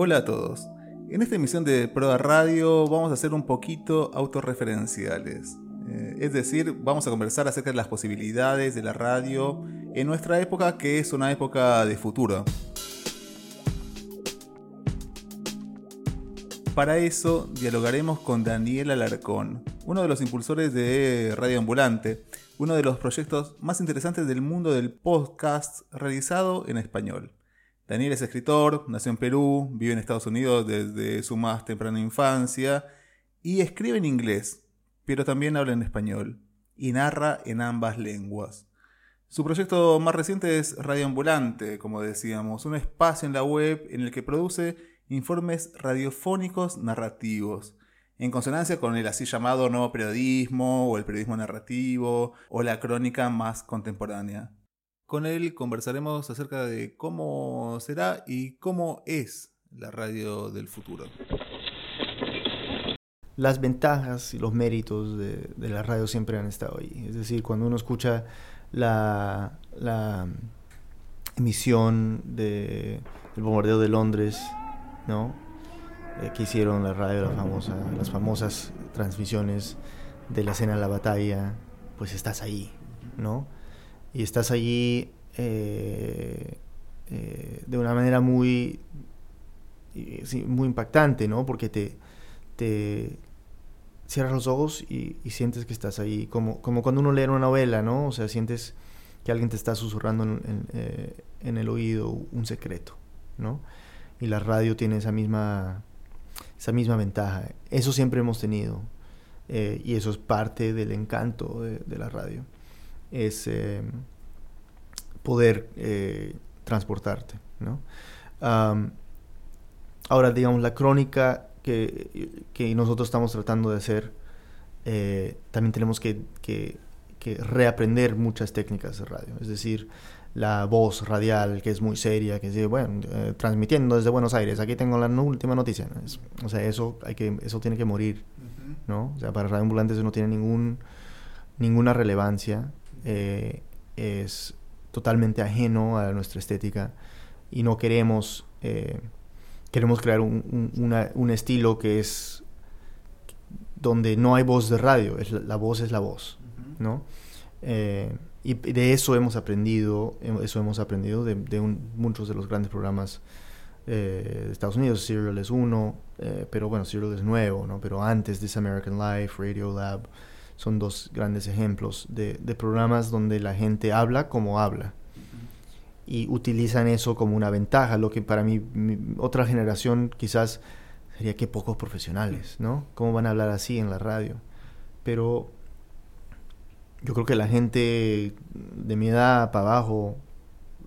Hola a todos. En esta emisión de Proa Radio vamos a ser un poquito autorreferenciales. Eh, es decir, vamos a conversar acerca de las posibilidades de la radio en nuestra época, que es una época de futuro. Para eso dialogaremos con Daniel Alarcón, uno de los impulsores de Radio Ambulante, uno de los proyectos más interesantes del mundo del podcast realizado en español. Daniel es escritor, nació en Perú, vive en Estados Unidos desde su más temprana infancia y escribe en inglés, pero también habla en español y narra en ambas lenguas. Su proyecto más reciente es Radio Ambulante, como decíamos, un espacio en la web en el que produce informes radiofónicos narrativos, en consonancia con el así llamado nuevo periodismo o el periodismo narrativo o la crónica más contemporánea. Con él conversaremos acerca de cómo será y cómo es la radio del futuro. Las ventajas y los méritos de, la radio siempre han estado ahí. Es decir, cuando uno escucha la, emisión de bombardeo de Londres, ¿no? Eh, que hicieron la radio, la famosa, las famosas transmisiones de la escena de la batalla, pues estás ahí, ¿no? Y estás allí eh, eh, de una manera muy, muy impactante, ¿no? Porque te, te cierras los ojos y, sientes que estás ahí, como, como cuando uno lee una novela, ¿no? O sea, sientes que alguien te está susurrando en, eh, en, el oído un secreto, ¿no? Y la radio tiene esa misma, esa misma ventaja. Eso siempre hemos tenido. y eso es parte del encanto de la radio es eh, poder eh, transportarte. ¿no? ahora, digamos, la crónica que, que, nosotros estamos tratando de hacer, eh, también tenemos que, que, reaprender muchas técnicas de radio. Es decir, la voz radial, que es muy seria, que dice, bueno, transmitiendo desde Buenos Aires, aquí tengo la última noticia. o sea, eso, hay que, eso tiene que morir. ¿no? O sea, para Radio Ambulante eso no tiene ningún, ninguna relevancia. Eh, es totalmente ajeno a nuestra estética y no queremos, eh, queremos crear un, estilo que es donde no hay voz de radio, es la, voz es la voz, ¿no? Eh, y de eso hemos aprendido, eso hemos aprendido de, muchos de los grandes programas de Estados Unidos. Serial es uno, pero bueno, Serial es nuevo, ¿no? Pero antes de American Life, Radio Lab, son dos grandes ejemplos de, programas donde la gente habla como habla y utilizan eso como una ventaja, lo que para mí, otra generación quizás sería que pocos profesionales, ¿no? ¿Cómo van a hablar así en la radio? Pero yo creo que la gente de mi edad para abajo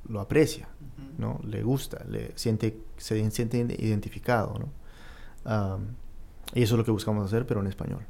lo aprecia, ¿no? Le gusta, le siente, se siente identificado, ¿no? y eso es lo que buscamos hacer, pero en español.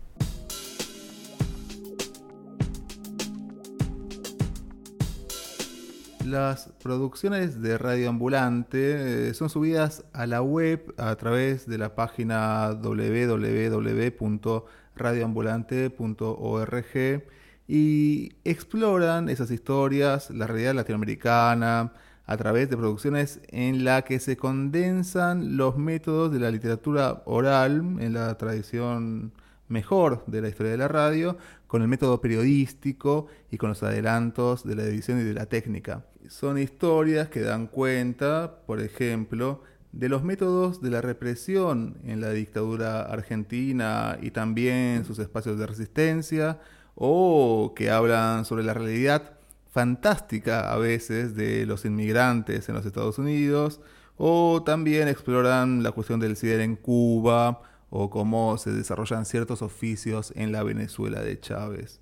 Las producciones de Radio Ambulante eh, son subidas a la web a través de la página www.radioambulante.org y exploran esas historias, la realidad latinoamericana, a través de producciones en la que se condensan los métodos de la literatura oral en la tradición mejor de la historia de la radio, con el método periodístico y con los adelantos de la edición y de la técnica. Son historias que dan cuenta, por ejemplo, de los métodos de la represión en la dictadura argentina y también sus espacios de resistencia, o que hablan sobre la realidad fantástica a veces de los inmigrantes en los Estados Unidos, o también exploran la cuestión del CIDER en Cuba, o cómo se desarrollan ciertos oficios en la Venezuela de Chávez.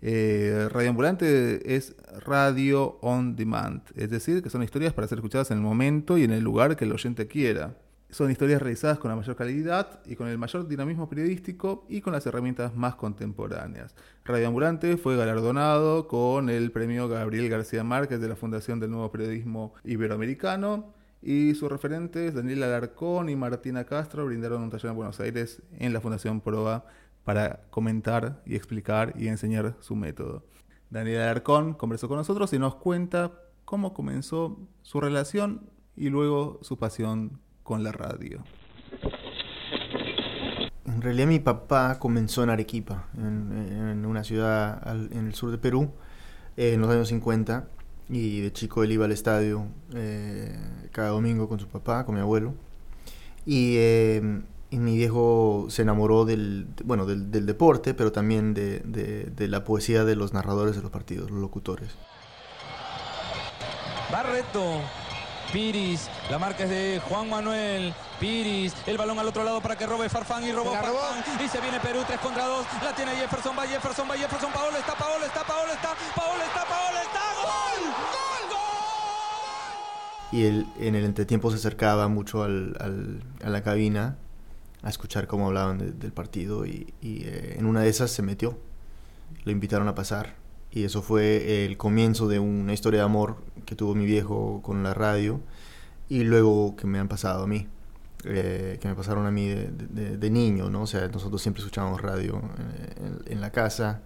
Eh, radio Ambulante es radio on demand, es decir, que son historias para ser escuchadas en el momento y en el lugar que el oyente quiera. Son historias realizadas con la mayor calidad y con el mayor dinamismo periodístico y con las herramientas más contemporáneas. Radio Ambulante fue galardonado con el premio Gabriel García Márquez de la Fundación del Nuevo Periodismo Iberoamericano y sus referentes, Daniel Alarcón y Martina Castro, brindaron un taller en Buenos Aires en la Fundación Proa para comentar y explicar y enseñar su método. Daniel Alarcón conversó con nosotros y nos cuenta cómo comenzó su relación y luego su pasión con la radio. En realidad mi papá comenzó en Arequipa, en, una ciudad en el sur de Perú, en los años 50, y de chico él iba al estadio eh, cada domingo con su papá, con mi abuelo. Y, eh, mi viejo se enamoró del, bueno, del, deporte, pero también de, de, la poesía de los narradores de los partidos, los locutores. Barreto, Piris, la marca es de Juan Manuel, Piris, el balón al otro lado para que robe Farfán y robó Farfán. Y se viene Perú 3 contra 2, la tiene Jefferson, va Jefferson, va Jefferson, Paola está, Paola está, Paola está, Paola está, Paola está, gol, gol. Y él en el entretiempo se acercaba mucho al, a la cabina a escuchar cómo hablaban del partido y, eh, en una de esas se metió. Lo invitaron a pasar y eso fue el comienzo de una historia de amor que tuvo mi viejo con la radio y luego que me han pasado a mí, eh, que me pasaron a mí de, niño, ¿no? O sea, nosotros siempre escuchábamos radio eh, en, la casa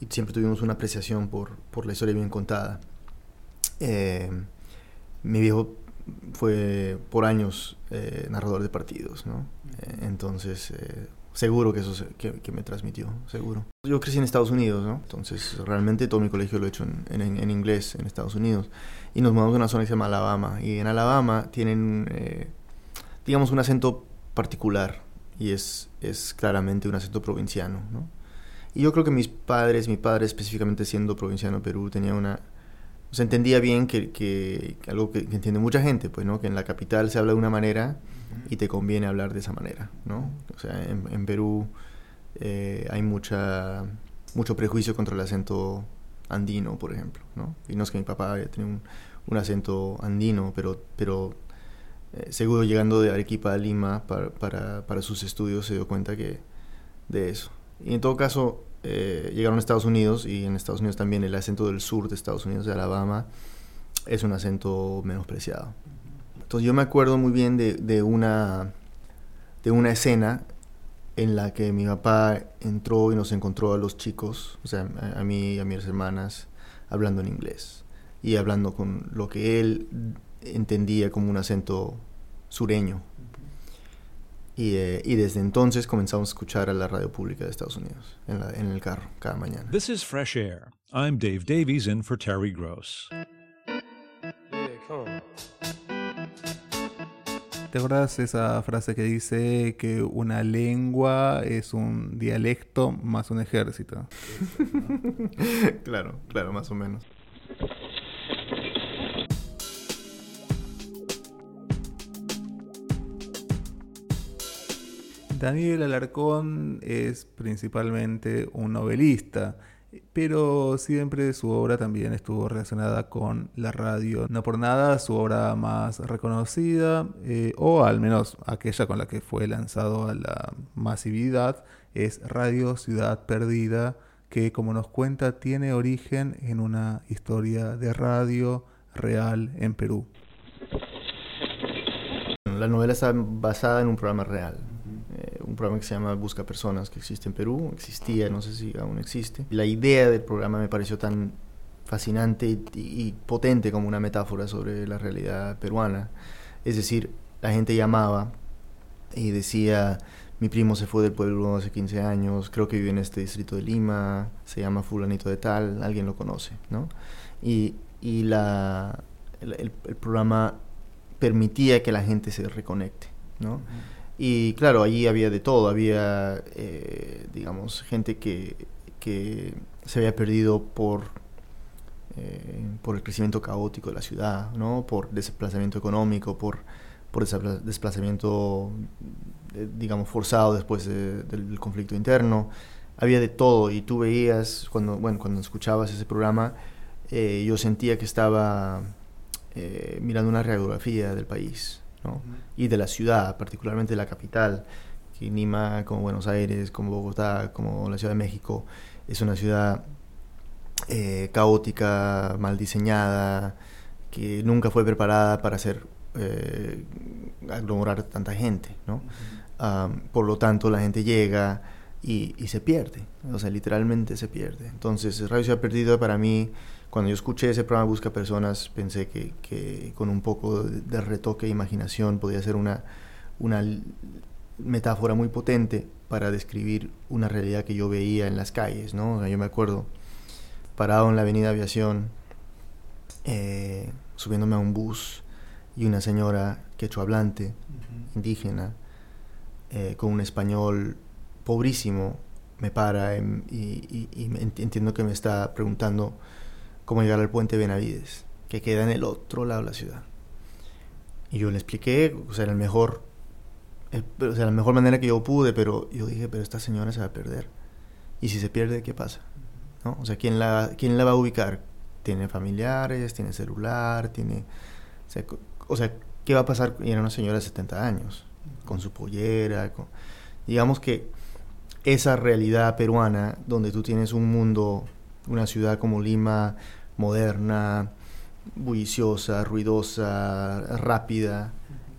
y siempre tuvimos una apreciación por, por la historia bien contada. Eh, mi viejo fue por años narrador de partidos, ¿no? entonces seguro que eso que, me transmitió, seguro. Yo crecí en Estados Unidos, ¿no? Entonces realmente todo mi colegio lo he hecho en, en, inglés en Estados Unidos. Y nos mudamos a una zona que se llama Alabama. Y en Alabama tienen, eh, digamos, un acento particular. Y es, es claramente un acento provinciano, ¿no? Y yo creo que mis padres, mi padre específicamente siendo provinciano de Perú, tenía una... se entendía bien que, que algo que, que, entiende mucha gente, pues, ¿no? Que en la capital se habla de una manera y te conviene hablar de esa manera, ¿no? O sea, en, Perú eh, hay mucha, mucho prejuicio contra el acento andino, por ejemplo, ¿no? Y no es que mi papá tenga un, un acento andino, pero, pero eh, seguro llegando de Arequipa a Lima para, para, para, sus estudios se dio cuenta que de eso. Y en todo caso, eh, llegaron a Estados Unidos y en Estados Unidos también el acento del sur de Estados Unidos, de Alabama, es un acento menospreciado. Entonces yo me acuerdo muy bien de, una, de una escena en la que mi papá entró y nos encontró a los chicos, o sea, a, mí y a mis hermanas, hablando en inglés y hablando con lo que él entendía como un acento sureño. Y, eh, y, desde entonces comenzamos a escuchar a la radio pública de Estados Unidos en, la, en el carro cada mañana. This is Fresh Air. I'm Dave Davies in for Terry Gross. ¿Te acuerdas esa frase que dice que una lengua es un dialecto más un ejército? claro, claro, más o menos. Daniel Alarcón es principalmente un novelista pero siempre su obra también estuvo relacionada con la radio. No por nada su obra más reconocida, eh, o al menos aquella con la que fue lanzado a la masividad, es Radio Ciudad Perdida, que como nos cuenta tiene origen en una historia de radio real en Perú. La novela está basada en un programa real, un programa que se llama Busca Personas, que existe en Perú, existía, no sé si aún existe. La idea del programa me pareció tan fascinante y, potente como una metáfora sobre la realidad peruana. Es decir, la gente llamaba y decía, mi primo se fue del pueblo hace 15 años, creo que vive en este distrito de Lima, se llama fulanito de tal, alguien lo conoce, ¿no? Y, y la, el, programa permitía que la gente se reconecte, ¿no? Y claro, allí había de todo, había, eh, digamos, gente que, que, se había perdido por, eh, por el crecimiento caótico de la ciudad, ¿no? por desplazamiento económico, por, por desplazamiento, eh, digamos, forzado después del conflicto interno. Había de todo y tú veías, cuando, bueno, cuando escuchabas ese programa, yo sentía que estaba mirando una radiografía del país, y de la ciudad, particularmente de la capital, que Lima, como Buenos Aires, como Bogotá, como la Ciudad de México, es una ciudad eh, caótica, mal diseñada, que nunca fue preparada para hacer eh, aglomerar tanta gente, ¿no? por lo tanto, la gente llega y, se pierde, o sea, literalmente se pierde. Entonces, Radio Ciudad Perdida para mí, cuando yo escuché ese programa Busca Personas, pensé que, que con un poco de, retoque e imaginación podía ser una, una metáfora muy potente para describir una realidad que yo veía en las calles, ¿no? yo me acuerdo parado en la avenida Aviación, eh, subiéndome a un bus y una señora quechohablante, indígena, eh, con un español pobrísimo, me para y, entiendo que me está preguntando cómo llegar al puente Benavides, que queda en el otro lado de la ciudad. Y yo le expliqué, o sea, el mejor, o sea, la mejor manera que yo pude, pero yo dije, pero esta señora se va a perder. Y si se pierde, ¿qué pasa? ¿No? O sea, ¿quién la, ¿quién la va a ubicar? Tiene familiares, tiene celular, tiene... O sea, ¿qué va a pasar? Y era una señora de 70 años, con su pollera, digamos que esa realidad peruana donde tú tienes un mundo, una ciudad como Lima, moderna, bulliciosa, ruidosa, rápida,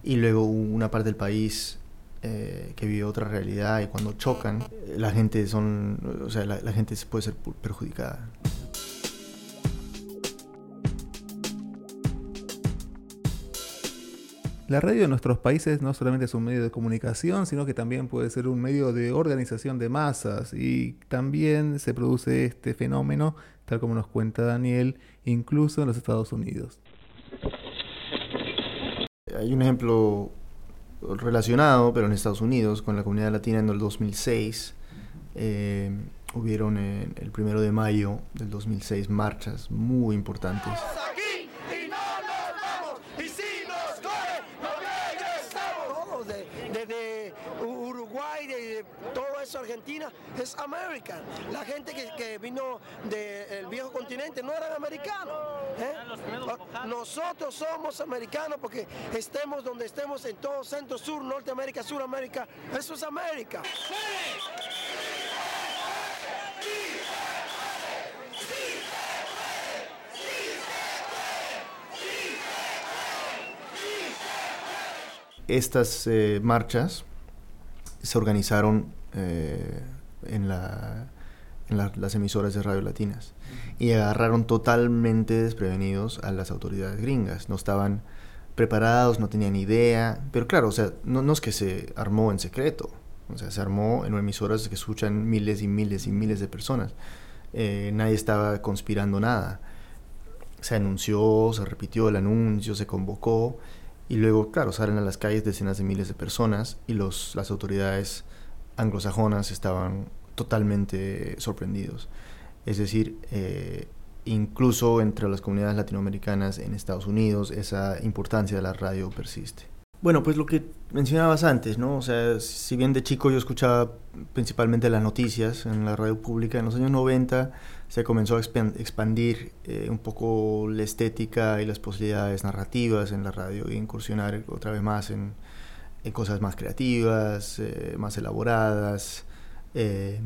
y luego una parte del país eh, que vive otra realidad y cuando chocan, la gente son, o sea, la, la gente puede ser perjudicada. La radio en nuestros países no solamente es un medio de comunicación, sino que también puede ser un medio de organización de masas y también se produce este fenómeno, tal como nos cuenta Daniel, incluso en los Estados Unidos. Hay un ejemplo relacionado, pero en Estados Unidos, con la comunidad latina en el 2006. Eh, hubieron el primero de mayo del 2006 marchas muy importantes. Argentina es América. La gente que, vino del viejo continente no eran americanos. ¿eh? Nosotros somos americanos porque estemos donde estemos en todo Centro Sur, Norteamérica, Suramérica. Eso es América. Estas eh, marchas se organizaron eh, en, la, en las emisoras de radio latinas y agarraron totalmente desprevenidos a las autoridades gringas. No estaban preparados, no tenían idea, pero claro, o sea, no, no es que se armó en secreto, o sea, se armó en emisoras que escuchan miles y miles y miles de personas. Eh, nadie estaba conspirando nada. Se anunció, se repitió el anuncio, se convocó y luego, claro, salen a las calles decenas de miles de personas y los, las autoridades anglosajonas estaban totalmente sorprendidos. Es decir, eh, incluso entre las comunidades latinoamericanas en Estados Unidos, esa importancia de la radio persiste. Bueno, pues lo que mencionabas antes, ¿no? O sea, si bien de chico yo escuchaba principalmente las noticias en la radio pública, en los años 90 se comenzó a expandir eh, un poco la estética y las posibilidades narrativas en la radio y incursionar otra vez más en, en cosas más creativas, eh, más elaboradas, eh,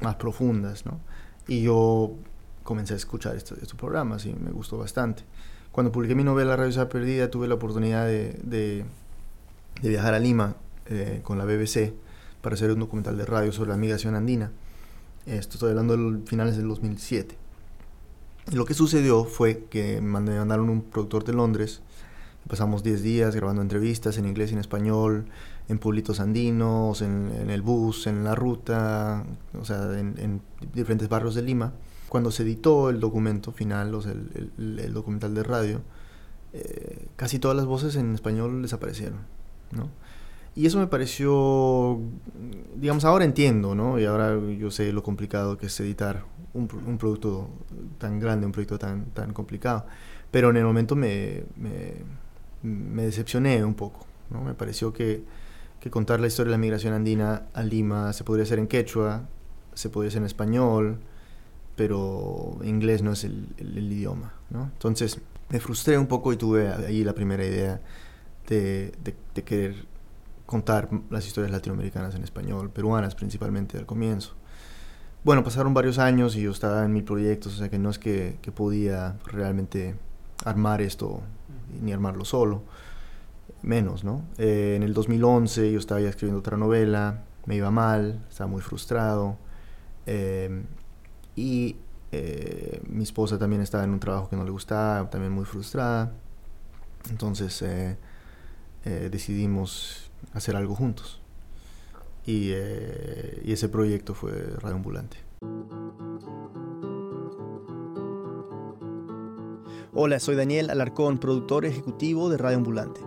más profundas, ¿no? Y yo comencé a escuchar estos, programas y me gustó bastante. Cuando publiqué mi novela Ciudad Perdida tuve la oportunidad de, de, viajar a Lima eh, con la BBC para hacer un documental de radio sobre la migración andina. Esto estoy hablando de finales del 2007. Y lo que sucedió fue que me mandaron un productor de Londres Pasamos 10 días grabando entrevistas en inglés y en español, en pueblitos andinos, en, el bus, en la ruta, o sea, en, diferentes barrios de Lima. Cuando se editó el documento final, o sea, el, documental de radio, eh, casi todas las voces en español desaparecieron, ¿no? Y eso me pareció, digamos, ahora entiendo, ¿no? Y ahora yo sé lo complicado que es editar un, un producto tan grande, un proyecto tan, tan complicado. Pero en el momento me, me me decepcioné un poco. Me pareció que, contar la historia de la migración andina a Lima se podría hacer en quechua, se podría hacer en español, pero inglés no es el, idioma. Entonces me frustré un poco y tuve ahí la primera idea de, de, querer contar las historias latinoamericanas en español, peruanas principalmente al comienzo. Bueno, pasaron varios años y yo estaba en mil proyectos, o sea que no es que, que podía realmente armar esto ni armarlo solo, menos, ¿no? Eh, en el 2011 yo estaba ya escribiendo otra novela, me iba mal, estaba muy frustrado. Eh, y eh, mi esposa también estaba en un trabajo que no le gustaba, también muy frustrada. Entonces decidimos hacer algo juntos. Y, ese proyecto fue Radio Ambulante. Hola, soy Daniel Alarcón, productor ejecutivo de Radio Ambulante.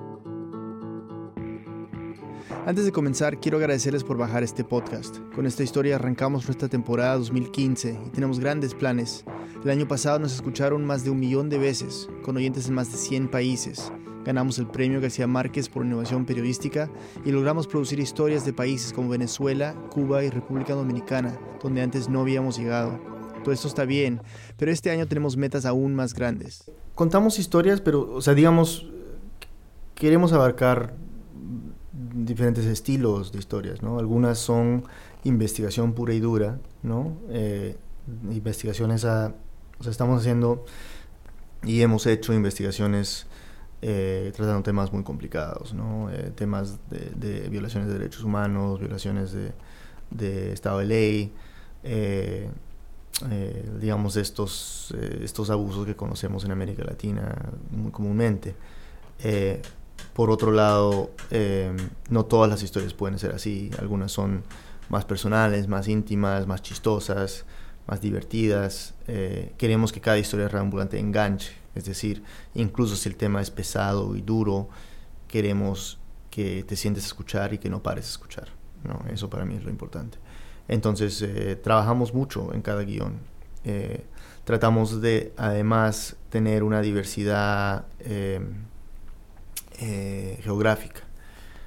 Antes de comenzar, quiero agradecerles por bajar este podcast. Con esta historia arrancamos nuestra temporada 2015 y tenemos grandes planes. El año pasado nos escucharon más de un millón de veces, con oyentes en más de 100 países. Ganamos el premio García Márquez por innovación periodística y logramos producir historias de países como Venezuela, Cuba y República Dominicana, donde antes no habíamos llegado. Todo esto está bien, pero este año tenemos metas aún más grandes. Contamos historias, pero, o sea, digamos, queremos abarcar diferentes estilos de historias, ¿no? Algunas son investigación pura y dura, ¿no? Eh, investigaciones a... O sea, estamos haciendo y hemos hecho investigaciones eh, tratando temas muy complicados, ¿no? Eh, temas de, violaciones de derechos humanos, violaciones de, Estado de Ley, digamos, estos, estos abusos que conocemos en América Latina muy comúnmente. Por otro lado, em, no todas las historias pueden ser así. Algunas son más personales, más íntimas, más chistosas, más divertidas. Eh, queremos que cada historia reambulante enganche. Es decir, incluso si el tema es pesado y duro, queremos que te sientes escuchar y que no pares a escuchar. ¿no? Eso para mí es lo importante. Entonces, eh, trabajamos mucho en cada guion. Eh, tratamos de, además, tener una diversidad em, eh, geográfica.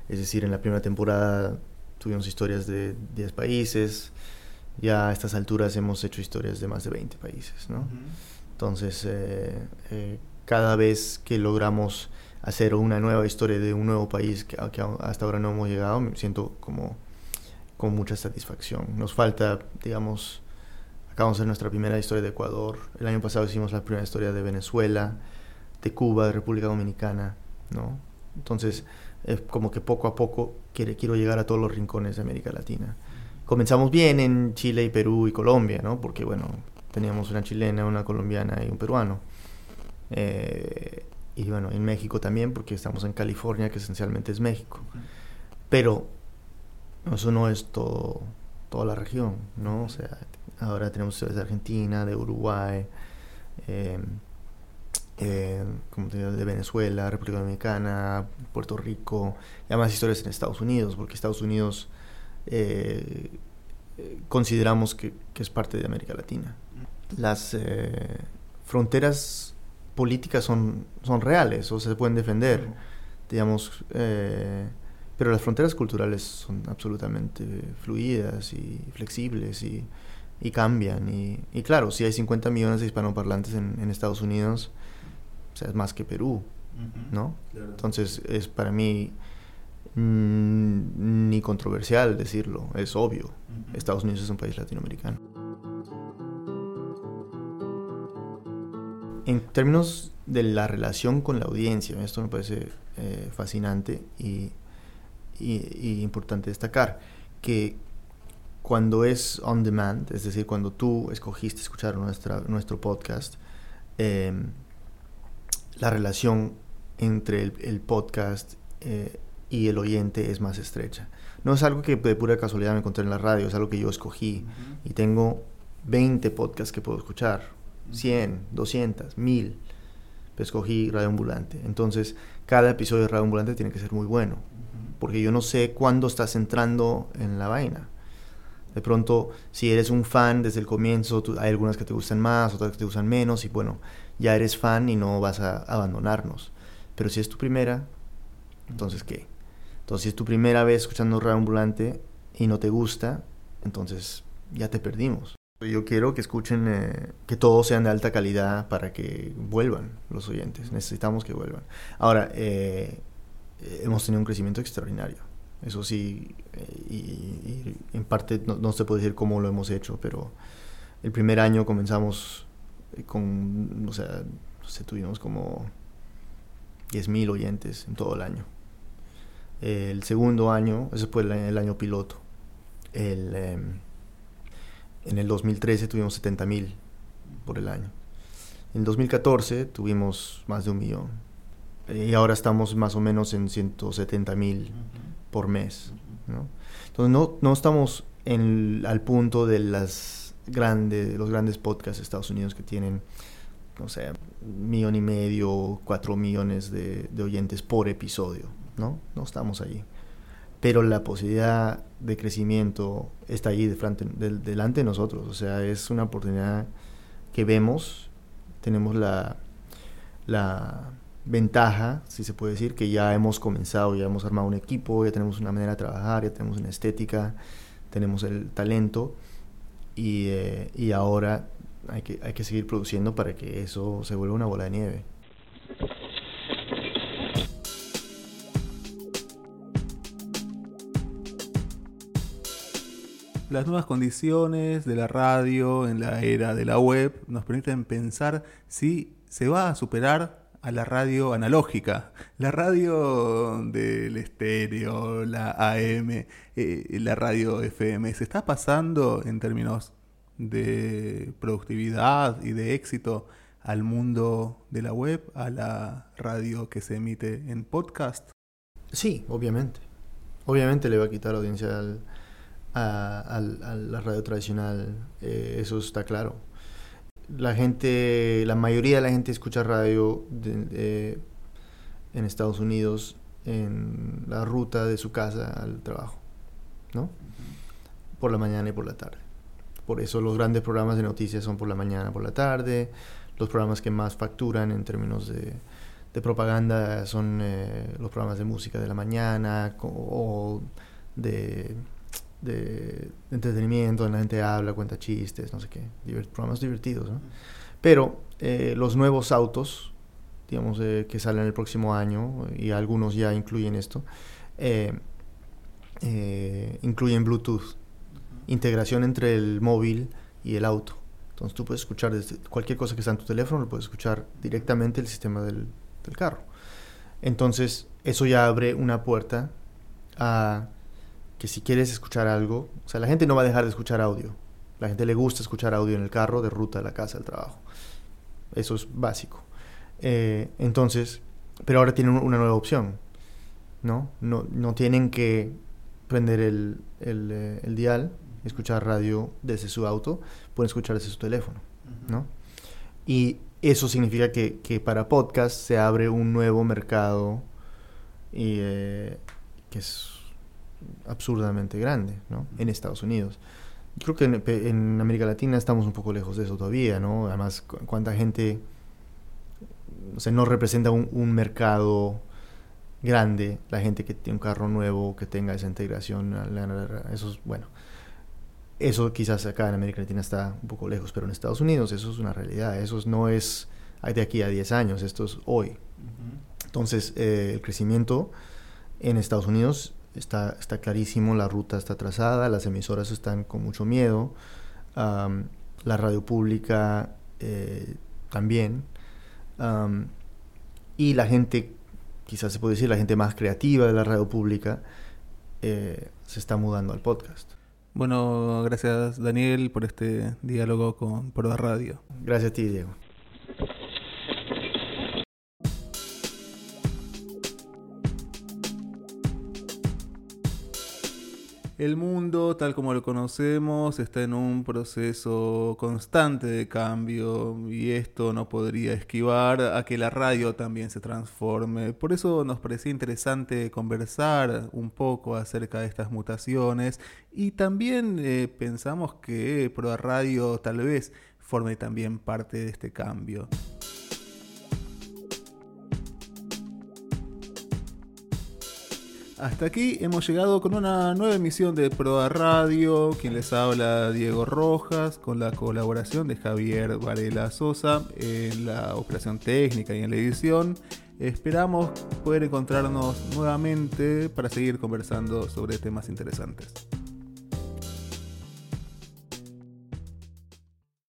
Es decir, en la primera temporada tuvimos historias de 10 países, ya a estas alturas hemos hecho historias de más de 20 países. ¿no? Entonces, cada vez que logramos hacer una nueva historia de un nuevo país que, hasta ahora no hemos llegado, me siento como con mucha satisfacción. Nos falta, digamos, acabamos de hacer nuestra primera historia de Ecuador, el año pasado hicimos la primera historia de Venezuela, de Cuba, de República Dominicana, ¿no? Entonces, es como que poco a poco quiero llegar a todos los rincones de América Latina. Comenzamos bien en Chile y Perú y Colombia, ¿no? Porque, bueno, teníamos una chilena, una colombiana y un peruano. Eh, y bueno, en México también, porque estamos en California, que esencialmente es México. Pero eso no es todo, toda la región, ¿no? O sea, ahora tenemos de Argentina, de Uruguay, eh, eh, como de Venezuela, República Dominicana, Puerto Rico, y además historias en Estados Unidos, porque Estados Unidos eh, consideramos que, es parte de América Latina. Las eh, fronteras políticas son, son reales o se pueden defender, digamos, pero las fronteras culturales son absolutamente fluidas y flexibles y, cambian. Y, claro, si hay 50 millones de hispanoparlantes en, en Estados Unidos, o sea, es más que Perú, ¿no? Entonces es para mí mm, ni controversial decirlo, es obvio. Estados Unidos es un país latinoamericano. En términos de la relación con la audiencia, esto me parece eh, fascinante y, y, importante destacar, que cuando es on demand, es decir, cuando tú escogiste escuchar nuestra, nuestro podcast, eh, la relación entre el, podcast eh, y el oyente es más estrecha. No es algo que de pura casualidad me encontré en la radio, es algo que yo escogí y tengo 20 podcasts que puedo escuchar, 100, 200, 1000. Pero escogí Radio Ambulante. Entonces, cada episodio de Radio Ambulante tiene que ser muy bueno, porque yo no sé cuándo estás entrando en la vaina. De pronto, si eres un fan desde el comienzo, hay algunas que te gustan más, otras que te gustan menos, y bueno, ya eres fan y no vas a abandonarnos. Pero si es tu primera, entonces ¿qué? Entonces si es tu primera vez escuchando Radio Ambulante y no te gusta, entonces ya te perdimos. Yo quiero que escuchen, eh, que todos sean de alta calidad para que vuelvan los oyentes. Necesitamos que vuelvan. Ahora, eh, hemos tenido un crecimiento extraordinario. Eso sí, eh, y, en parte no, se puede decir cómo lo hemos hecho, pero el primer año comenzamos con, o sea, tuvimos como 10.000 oyentes en todo el año. El segundo año, ese fue el, año piloto, El, em, en el 2013 tuvimos 70 mil por el año. En 2014 tuvimos más de un millón. Y ahora estamos más o menos en 170 mil por mes. ¿no? Entonces no, no estamos en, al punto de las grandes, los grandes podcasts de Estados Unidos que tienen, no sé, un millón y medio, cuatro millones de, de oyentes por episodio. ¿no? no estamos allí. Pero la posibilidad de crecimiento está allí de frente, de, delante de nosotros. O sea, es una oportunidad que vemos. Tenemos la, la ventaja, si se puede decir, que ya hemos comenzado, ya hemos armado un equipo, ya tenemos una manera de trabajar, ya tenemos una estética, tenemos el talento y, eh, y ahora hay que, hay que seguir produciendo para que eso se vuelva una bola de nieve. Las nuevas condiciones de la radio en la era de la web nos permiten pensar si se va a superar a la radio analógica, la radio del estéreo, la AM, eh, la radio FM. ¿Se está pasando en términos de productividad y de éxito al mundo de la web, a la radio que se emite en podcast? Sí, obviamente. Obviamente le va a quitar audiencia al, a, la radio tradicional, eh, eso está claro. La gente, la mayoría de la gente escucha radio de, de, en Estados Unidos en la ruta de su casa al trabajo, ¿no? Por la mañana y por la tarde. Por eso los grandes programas de noticias son por la mañana, por la tarde. Los programas que más facturan en términos de, de propaganda son eh, los programas de música de la mañana o de de entretenimiento, donde la gente habla, cuenta chistes, no sé qué, programas divertidos. ¿no? Pero eh, los nuevos autos, digamos, eh, que salen el próximo año, y algunos ya incluyen esto, eh, incluyen Bluetooth, integración entre el móvil y el auto. Entonces tú puedes escuchar cualquier cosa que está en tu teléfono, lo puedes escuchar directamente el sistema del, del carro. Entonces eso ya abre una puerta a que si quieres escuchar algo, o sea, la gente no va a dejar de escuchar audio. La gente le gusta escuchar audio en el carro de ruta a la casa, al trabajo. Eso es básico. Eh, entonces, pero ahora tienen una nueva opción, ¿no? No, no tienen que prender el, el, eh, el dial, escuchar radio desde su auto, pueden escuchar desde su teléfono, ¿no? Y eso significa que, que para podcast se abre un nuevo mercado y eh, que es absurdamente grande ¿no? en Estados Unidos. Creo que en, en, América Latina estamos un poco lejos de eso todavía, ¿no? Además, cu cuánta gente o sea, no representa un, un, mercado grande, la gente que tiene un carro nuevo, que tenga esa integración, eso es, bueno, eso quizás acá en América Latina está un poco lejos, pero en Estados Unidos eso es una realidad, eso no es de aquí a 10 años, esto es hoy. Entonces, eh, el crecimiento en Estados Unidos está, está clarísimo, la ruta está trazada, las emisoras están con mucho miedo, um, la radio pública eh, también, um, y la gente, quizás se puede decir, la gente más creativa de la radio pública, eh, se está mudando al podcast. Bueno, gracias Daniel por este diálogo con Proda Radio. Gracias a ti, Diego. El mundo, tal como lo conocemos, está en un proceso constante de cambio y esto no podría esquivar a que la radio también se transforme. Por eso nos parecía interesante conversar un poco acerca de estas mutaciones y también eh, pensamos que Pro Radio tal vez forme también parte de este cambio. Hasta aquí hemos llegado con una nueva emisión de Proa Radio. Quien les habla, Diego Rojas, con la colaboración de Javier Varela Sosa en la operación técnica y en la edición. Esperamos poder encontrarnos nuevamente para seguir conversando sobre temas interesantes.